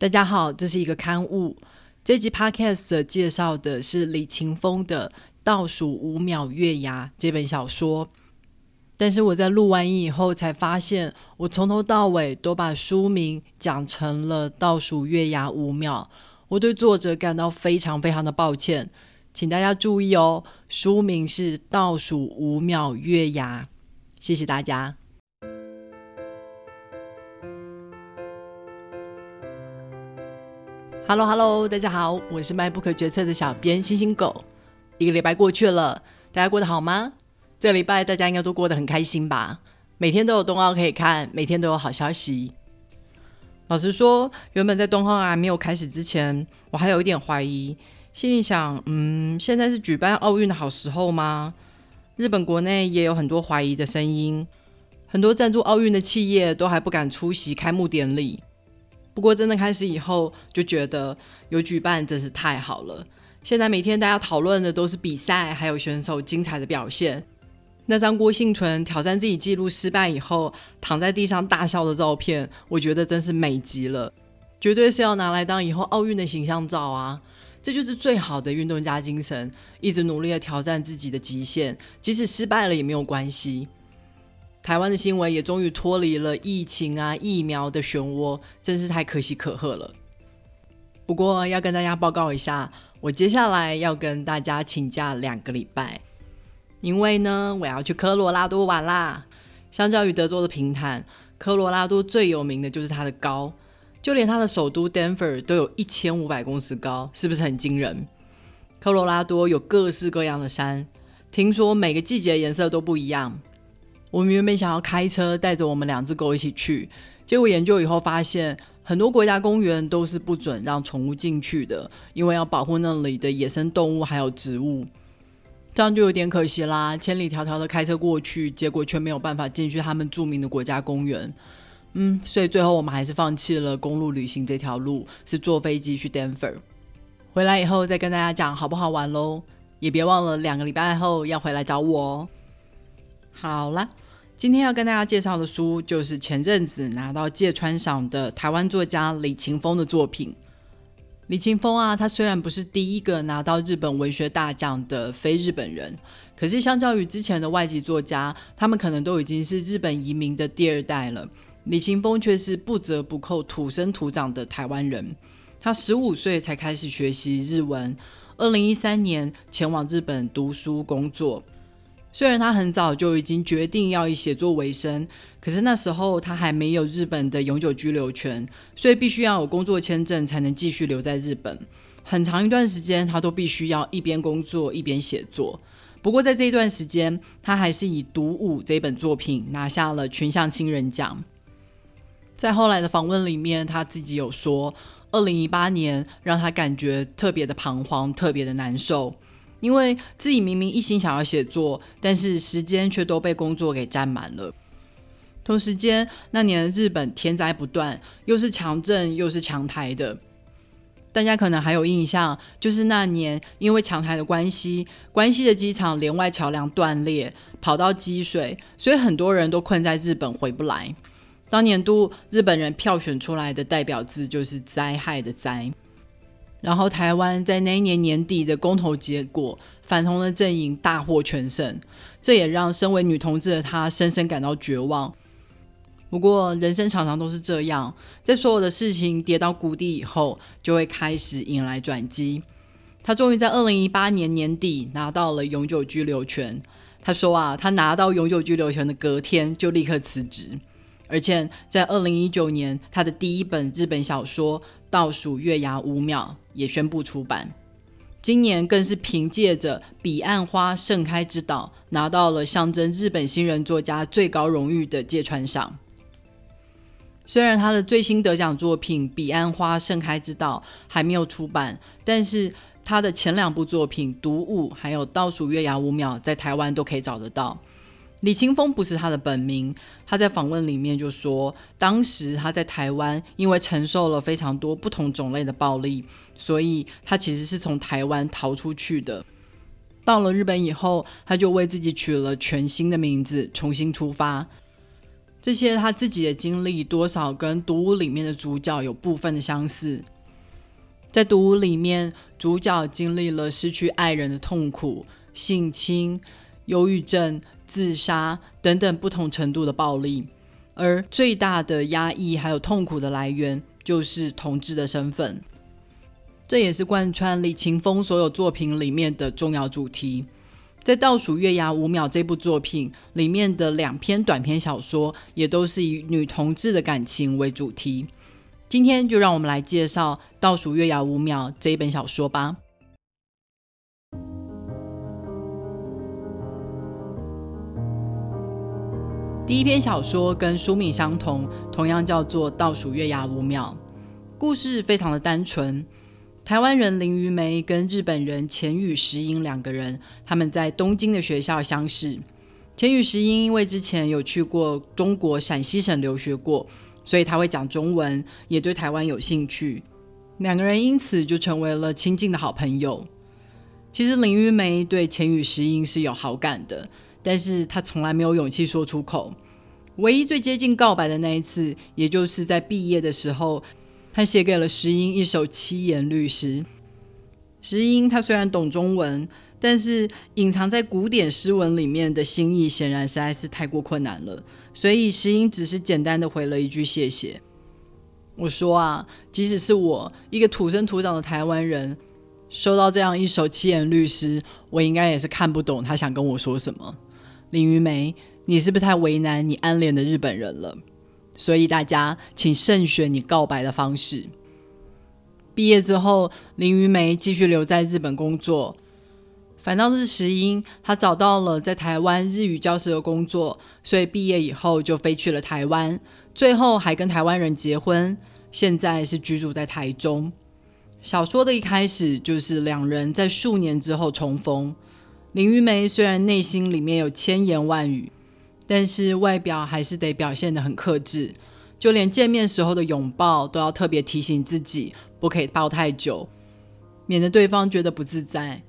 大家好，这是一个刊物。这集 podcast 介绍的是李勤峰的《倒数五秒月牙》这本小说。但是我在录完音以后才发现，我从头到尾都把书名讲成了“倒数月牙五秒”。我对作者感到非常非常的抱歉，请大家注意哦，书名是《倒数五秒月牙》。谢谢大家。Hello，Hello，大家好，我是卖不可决策的小编星星狗。一个礼拜过去了，大家过得好吗？这个礼拜大家应该都过得很开心吧？每天都有冬奥可以看，每天都有好消息。老实说，原本在冬奥还没有开始之前，我还有一点怀疑，心里想，嗯，现在是举办奥运的好时候吗？日本国内也有很多怀疑的声音，很多赞助奥运的企业都还不敢出席开幕典礼。不过真的开始以后，就觉得有举办真是太好了。现在每天大家讨论的都是比赛，还有选手精彩的表现。那张郭幸存挑战自己记录失败以后躺在地上大笑的照片，我觉得真是美极了，绝对是要拿来当以后奥运的形象照啊！这就是最好的运动家精神，一直努力的挑战自己的极限，即使失败了也没有关系。台湾的新闻也终于脱离了疫情啊疫苗的漩涡，真是太可喜可贺了。不过要跟大家报告一下，我接下来要跟大家请假两个礼拜，因为呢我要去科罗拉多玩啦。相较于德州的平坦，科罗拉多最有名的就是它的高，就连它的首都 Denver 都有一千五百公尺高，是不是很惊人？科罗拉多有各式各样的山，听说每个季节颜色都不一样。我们原本想要开车带着我们两只狗一起去，结果研究以后发现，很多国家公园都是不准让宠物进去的，因为要保护那里的野生动物还有植物，这样就有点可惜啦。千里迢迢的开车过去，结果却没有办法进去他们著名的国家公园。嗯，所以最后我们还是放弃了公路旅行这条路，是坐飞机去 Denver。回来以后再跟大家讲好不好玩喽，也别忘了两个礼拜后要回来找我哦。好了，今天要跟大家介绍的书就是前阵子拿到芥川赏的台湾作家李勤峰的作品。李勤峰啊，他虽然不是第一个拿到日本文学大奖的非日本人，可是相较于之前的外籍作家，他们可能都已经是日本移民的第二代了。李勤峰却是不折不扣土生土长的台湾人。他十五岁才开始学习日文，二零一三年前往日本读书工作。虽然他很早就已经决定要以写作为生，可是那时候他还没有日本的永久居留权，所以必须要有工作签证才能继续留在日本。很长一段时间，他都必须要一边工作一边写作。不过在这一段时间，他还是以《独舞》这本作品拿下了群像新人奖。在后来的访问里面，他自己有说，二零一八年让他感觉特别的彷徨，特别的难受。因为自己明明一心想要写作，但是时间却都被工作给占满了。同时间，那年的日本天灾不断，又是强震又是强台的，大家可能还有印象，就是那年因为强台的关系，关西的机场连外桥梁断裂，跑道积水，所以很多人都困在日本回不来。当年度日本人票选出来的代表字就是“灾害”的“灾”。然后台湾在那一年年底的公投结果，反同的阵营大获全胜，这也让身为女同志的她深深感到绝望。不过人生常常都是这样，在所有的事情跌到谷底以后，就会开始迎来转机。她终于在二零一八年年底拿到了永久居留权。她说啊，她拿到永久居留权的隔天就立刻辞职，而且在二零一九年，她的第一本日本小说。倒数月牙五秒也宣布出版，今年更是凭借着《彼岸花盛开之岛》拿到了象征日本新人作家最高荣誉的芥川赏。虽然他的最新得奖作品《彼岸花盛开之岛》还没有出版，但是他的前两部作品《独舞》还有《倒数月牙五秒》在台湾都可以找得到。李清峰不是他的本名，他在访问里面就说，当时他在台湾，因为承受了非常多不同种类的暴力，所以他其实是从台湾逃出去的。到了日本以后，他就为自己取了全新的名字，重新出发。这些他自己的经历多少跟毒物里面的主角有部分的相似。在毒物里面，主角经历了失去爱人的痛苦、性侵、忧郁症、自杀等等不同程度的暴力，而最大的压抑还有痛苦的来源就是同志的身份。这也是贯穿李勤峰所有作品里面的重要主题。在《倒数月牙五秒》这部作品里面的两篇短篇小说，也都是以女同志的感情为主题。今天就让我们来介绍《倒数月牙五秒》这一本小说吧。第一篇小说跟书名相同，同样叫做《倒数月牙五秒》，故事非常的单纯。台湾人林于梅跟日本人浅羽石英两个人，他们在东京的学校相识。浅羽石英因为之前有去过中国陕西省留学过，所以他会讲中文，也对台湾有兴趣。两个人因此就成为了亲近的好朋友。其实林于梅对浅羽石英是有好感的，但是他从来没有勇气说出口。唯一最接近告白的那一次，也就是在毕业的时候。他写给了石英一首七言律诗。石英他虽然懂中文，但是隐藏在古典诗文里面的心意，显然实在是太过困难了。所以石英只是简单的回了一句谢谢。我说啊，即使是我一个土生土长的台湾人，收到这样一首七言律诗，我应该也是看不懂他想跟我说什么。林于梅，你是不是太为难你暗恋的日本人了？所以大家请慎选你告白的方式。毕业之后，林于梅继续留在日本工作，反倒是石英，他找到了在台湾日语教师的工作，所以毕业以后就飞去了台湾，最后还跟台湾人结婚，现在是居住在台中。小说的一开始就是两人在数年之后重逢。林玉梅虽然内心里面有千言万语。但是外表还是得表现得很克制，就连见面时候的拥抱都要特别提醒自己不可以抱太久，免得对方觉得不自在。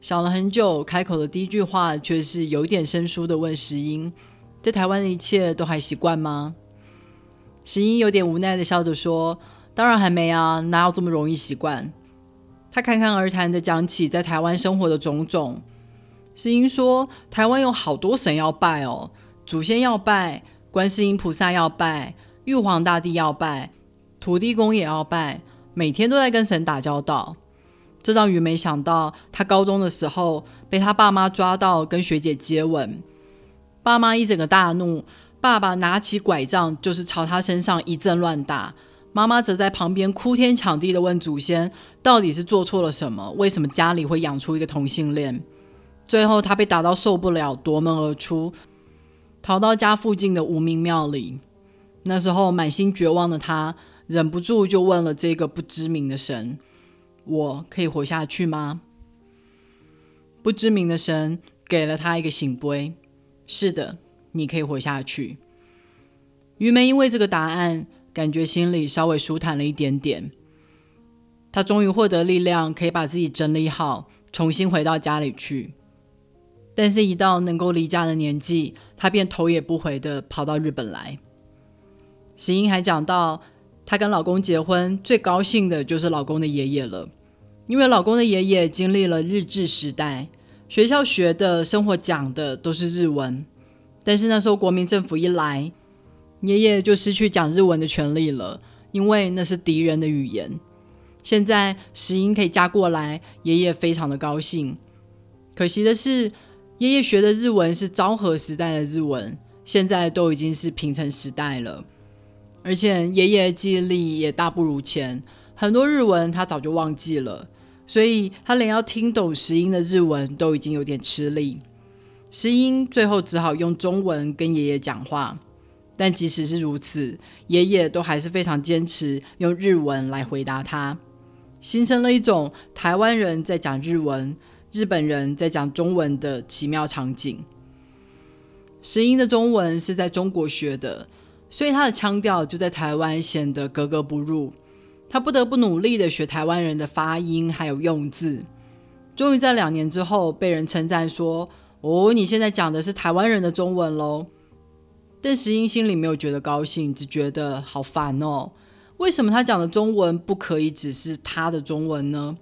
想了很久，开口的第一句话却是有点生疏的问石英：“在台湾的一切都还习惯吗？”石英有点无奈的笑着说：“当然还没啊，哪有这么容易习惯？”他侃侃而谈的讲起在台湾生活的种种。石英说：“台湾有好多神要拜哦。”祖先要拜，观世音菩萨要拜，玉皇大帝要拜，土地公也要拜，每天都在跟神打交道。这让雨梅想到，他高中的时候被他爸妈抓到跟学姐接吻，爸妈一整个大怒，爸爸拿起拐杖就是朝他身上一阵乱打，妈妈则在旁边哭天抢地的问祖先，到底是做错了什么？为什么家里会养出一个同性恋？最后他被打到受不了，夺门而出。逃到家附近的无名庙里，那时候满心绝望的他，忍不住就问了这个不知名的神：“我可以活下去吗？”不知名的神给了他一个醒杯：“是的，你可以活下去。”于梅因为这个答案，感觉心里稍微舒坦了一点点。他终于获得力量，可以把自己整理好，重新回到家里去。但是，一到能够离家的年纪，她便头也不回的跑到日本来。石英还讲到，她跟老公结婚最高兴的就是老公的爷爷了，因为老公的爷爷经历了日治时代，学校学的生活讲的都是日文。但是那时候国民政府一来，爷爷就失去讲日文的权利了，因为那是敌人的语言。现在石英可以嫁过来，爷爷非常的高兴。可惜的是。爷爷学的日文是昭和时代的日文，现在都已经是平成时代了。而且爷爷记忆力也大不如前，很多日文他早就忘记了，所以他连要听懂石英的日文都已经有点吃力。石英最后只好用中文跟爷爷讲话，但即使是如此，爷爷都还是非常坚持用日文来回答他，形成了一种台湾人在讲日文。日本人在讲中文的奇妙场景。石英的中文是在中国学的，所以他的腔调就在台湾显得格格不入。他不得不努力的学台湾人的发音还有用字。终于在两年之后，被人称赞说：“哦，你现在讲的是台湾人的中文喽。”但石英心里没有觉得高兴，只觉得好烦哦。为什么他讲的中文不可以只是他的中文呢？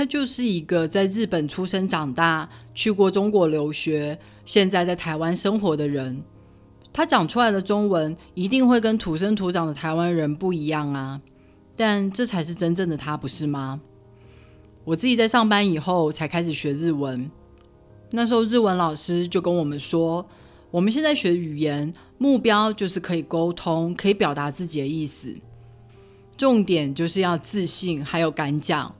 他就是一个在日本出生长大、去过中国留学、现在在台湾生活的人。他讲出来的中文一定会跟土生土长的台湾人不一样啊！但这才是真正的他，不是吗？我自己在上班以后才开始学日文，那时候日文老师就跟我们说，我们现在学语言目标就是可以沟通，可以表达自己的意思，重点就是要自信，还有敢讲。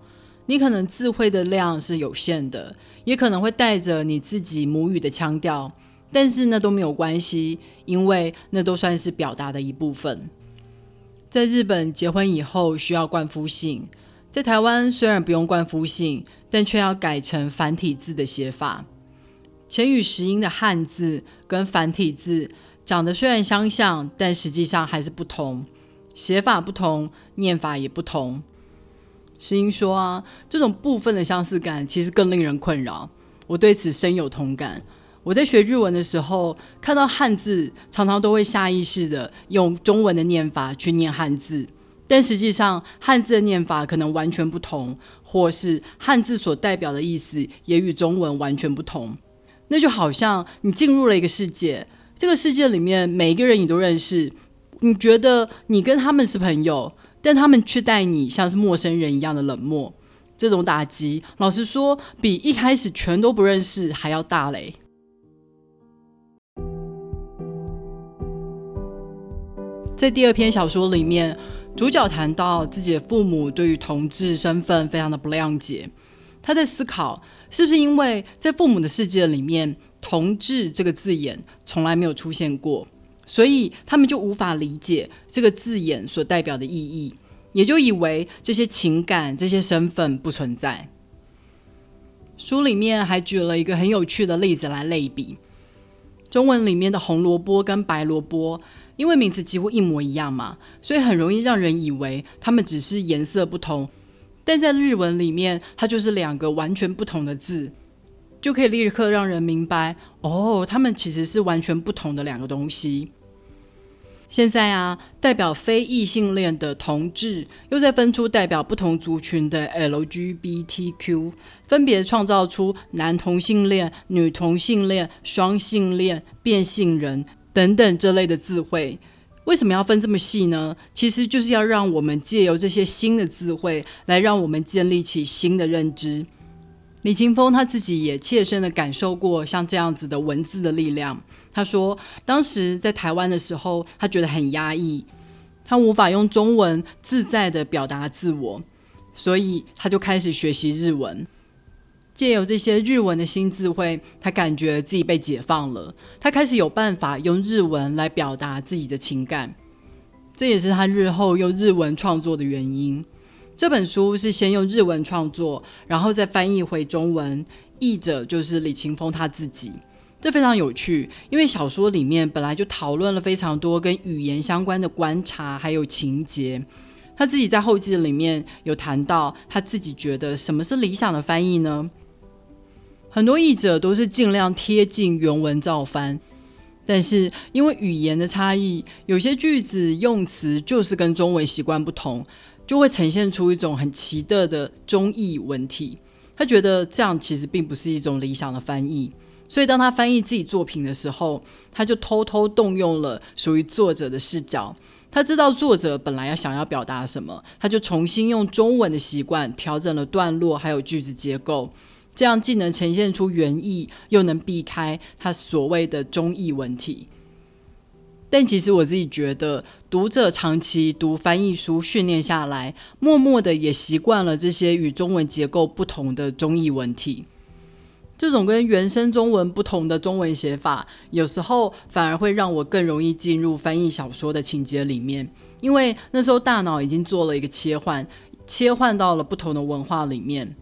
你可能智慧的量是有限的，也可能会带着你自己母语的腔调。但是那都没有关系，因为那都算是表达的一部分。在日本结婚以后需要冠夫姓，在台湾虽然不用冠夫姓，但却要改成繁体字的写法。前与实音的汉字跟繁体字长得虽然相像，但实际上还是不同，写法不同，念法也不同。石英说啊，这种部分的相似感其实更令人困扰，我对此深有同感。我在学日文的时候，看到汉字，常常都会下意识的用中文的念法去念汉字，但实际上汉字的念法可能完全不同，或是汉字所代表的意思也与中文完全不同。那就好像你进入了一个世界，这个世界里面每一个人你都认识，你觉得你跟他们是朋友，但他们却待你像是陌生人一样的冷漠。这种打击，老实说，比一开始全都不认识还要大嘞。在第二篇小说里面，主角谈到自己的父母对于同志身份非常的不谅解。他在思考，是不是因为在父母的世界里面，“同志”这个字眼从来没有出现过，所以他们就无法理解这个字眼所代表的意义，也就以为这些情感、这些身份不存在。书里面还举了一个很有趣的例子来类比，中文里面的红萝卜跟白萝卜。因为名字几乎一模一样嘛，所以很容易让人以为它们只是颜色不同。但在日文里面，它就是两个完全不同的字，就可以立刻让人明白哦，它们其实是完全不同的两个东西。现在啊，代表非异性恋的同志，又在分出代表不同族群的 LGBTQ，分别创造出男同性恋、女同性恋、双性恋、变性人。等等这类的智慧，为什么要分这么细呢？其实就是要让我们借由这些新的智慧，来让我们建立起新的认知。李清峰他自己也切身的感受过像这样子的文字的力量。他说，当时在台湾的时候，他觉得很压抑，他无法用中文自在的表达自我，所以他就开始学习日文。借由这些日文的新智慧，他感觉自己被解放了。他开始有办法用日文来表达自己的情感，这也是他日后用日文创作的原因。这本书是先用日文创作，然后再翻译回中文，译者就是李勤峰他自己。这非常有趣，因为小说里面本来就讨论了非常多跟语言相关的观察，还有情节。他自己在后记里面有谈到，他自己觉得什么是理想的翻译呢？很多译者都是尽量贴近原文照翻，但是因为语言的差异，有些句子用词就是跟中文习惯不同，就会呈现出一种很奇特的中译文体。他觉得这样其实并不是一种理想的翻译，所以当他翻译自己作品的时候，他就偷偷动用了属于作者的视角。他知道作者本来要想要表达什么，他就重新用中文的习惯调整了段落还有句子结构。这样既能呈现出原意，又能避开他所谓的中译文体。但其实我自己觉得，读者长期读翻译书训练下来，默默的也习惯了这些与中文结构不同的中译文体。这种跟原生中文不同的中文写法，有时候反而会让我更容易进入翻译小说的情节里面，因为那时候大脑已经做了一个切换，切换到了不同的文化里面。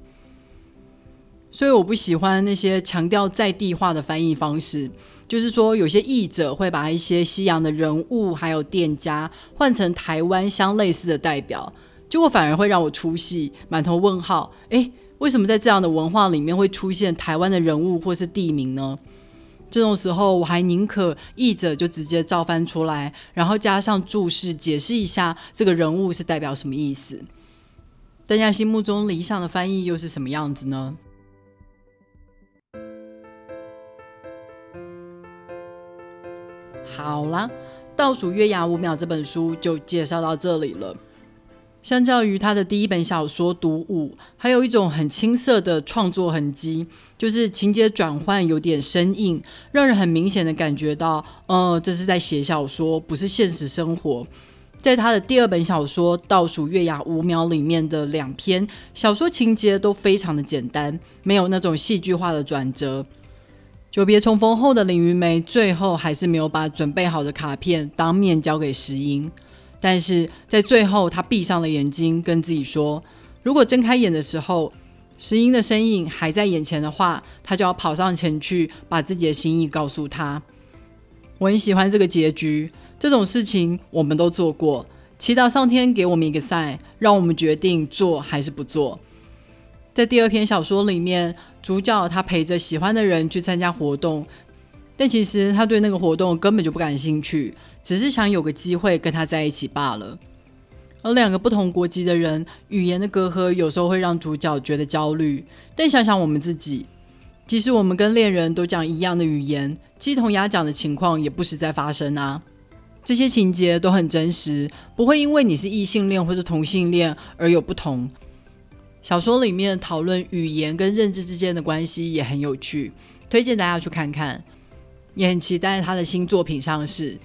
所以我不喜欢那些强调在地化的翻译方式，就是说有些译者会把一些西洋的人物还有店家换成台湾相类似的代表，结果反而会让我出戏，满头问号。诶，为什么在这样的文化里面会出现台湾的人物或是地名呢？这种时候，我还宁可译者就直接照翻出来，然后加上注释解释一下这个人物是代表什么意思。大家心目中理想的翻译又是什么样子呢？好啦，倒数月牙五秒这本书就介绍到这里了。相较于他的第一本小说《独舞》，还有一种很青涩的创作痕迹，就是情节转换有点生硬，让人很明显的感觉到，呃，这是在写小说，不是现实生活。在他的第二本小说《倒数月牙五秒》里面的两篇小说情节都非常的简单，没有那种戏剧化的转折。久别重逢后的林云梅，最后还是没有把准备好的卡片当面交给石英。但是在最后，她闭上了眼睛，跟自己说：“如果睁开眼的时候，石英的身影还在眼前的话，他就要跑上前去，把自己的心意告诉他。”我很喜欢这个结局。这种事情我们都做过，祈祷上天给我们一个赛，让我们决定做还是不做。在第二篇小说里面，主角他陪着喜欢的人去参加活动，但其实他对那个活动根本就不感兴趣。只是想有个机会跟他在一起罢了。而两个不同国籍的人，语言的隔阂有时候会让主角觉得焦虑。但想想我们自己，即使我们跟恋人都讲一样的语言，鸡同鸭讲的情况也不时在发生啊。这些情节都很真实，不会因为你是异性恋或者同性恋而有不同。小说里面讨论语言跟认知之间的关系也很有趣，推荐大家去看看。也很期待他的新作品上市。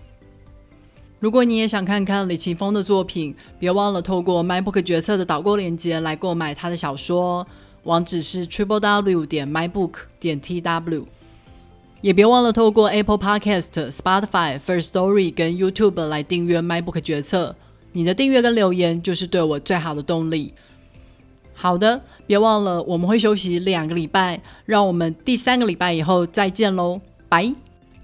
如果你也想看看李奇峰的作品，别忘了透过 MyBook 决策的导购链接来购买他的小说，网址是 triple w 点 mybook 点 tw。也别忘了透过 Apple Podcast、Spotify、First Story 跟 YouTube 来订阅 MyBook 决策。你的订阅跟留言就是对我最好的动力。好的，别忘了我们会休息两个礼拜，让我们第三个礼拜以后再见喽，拜。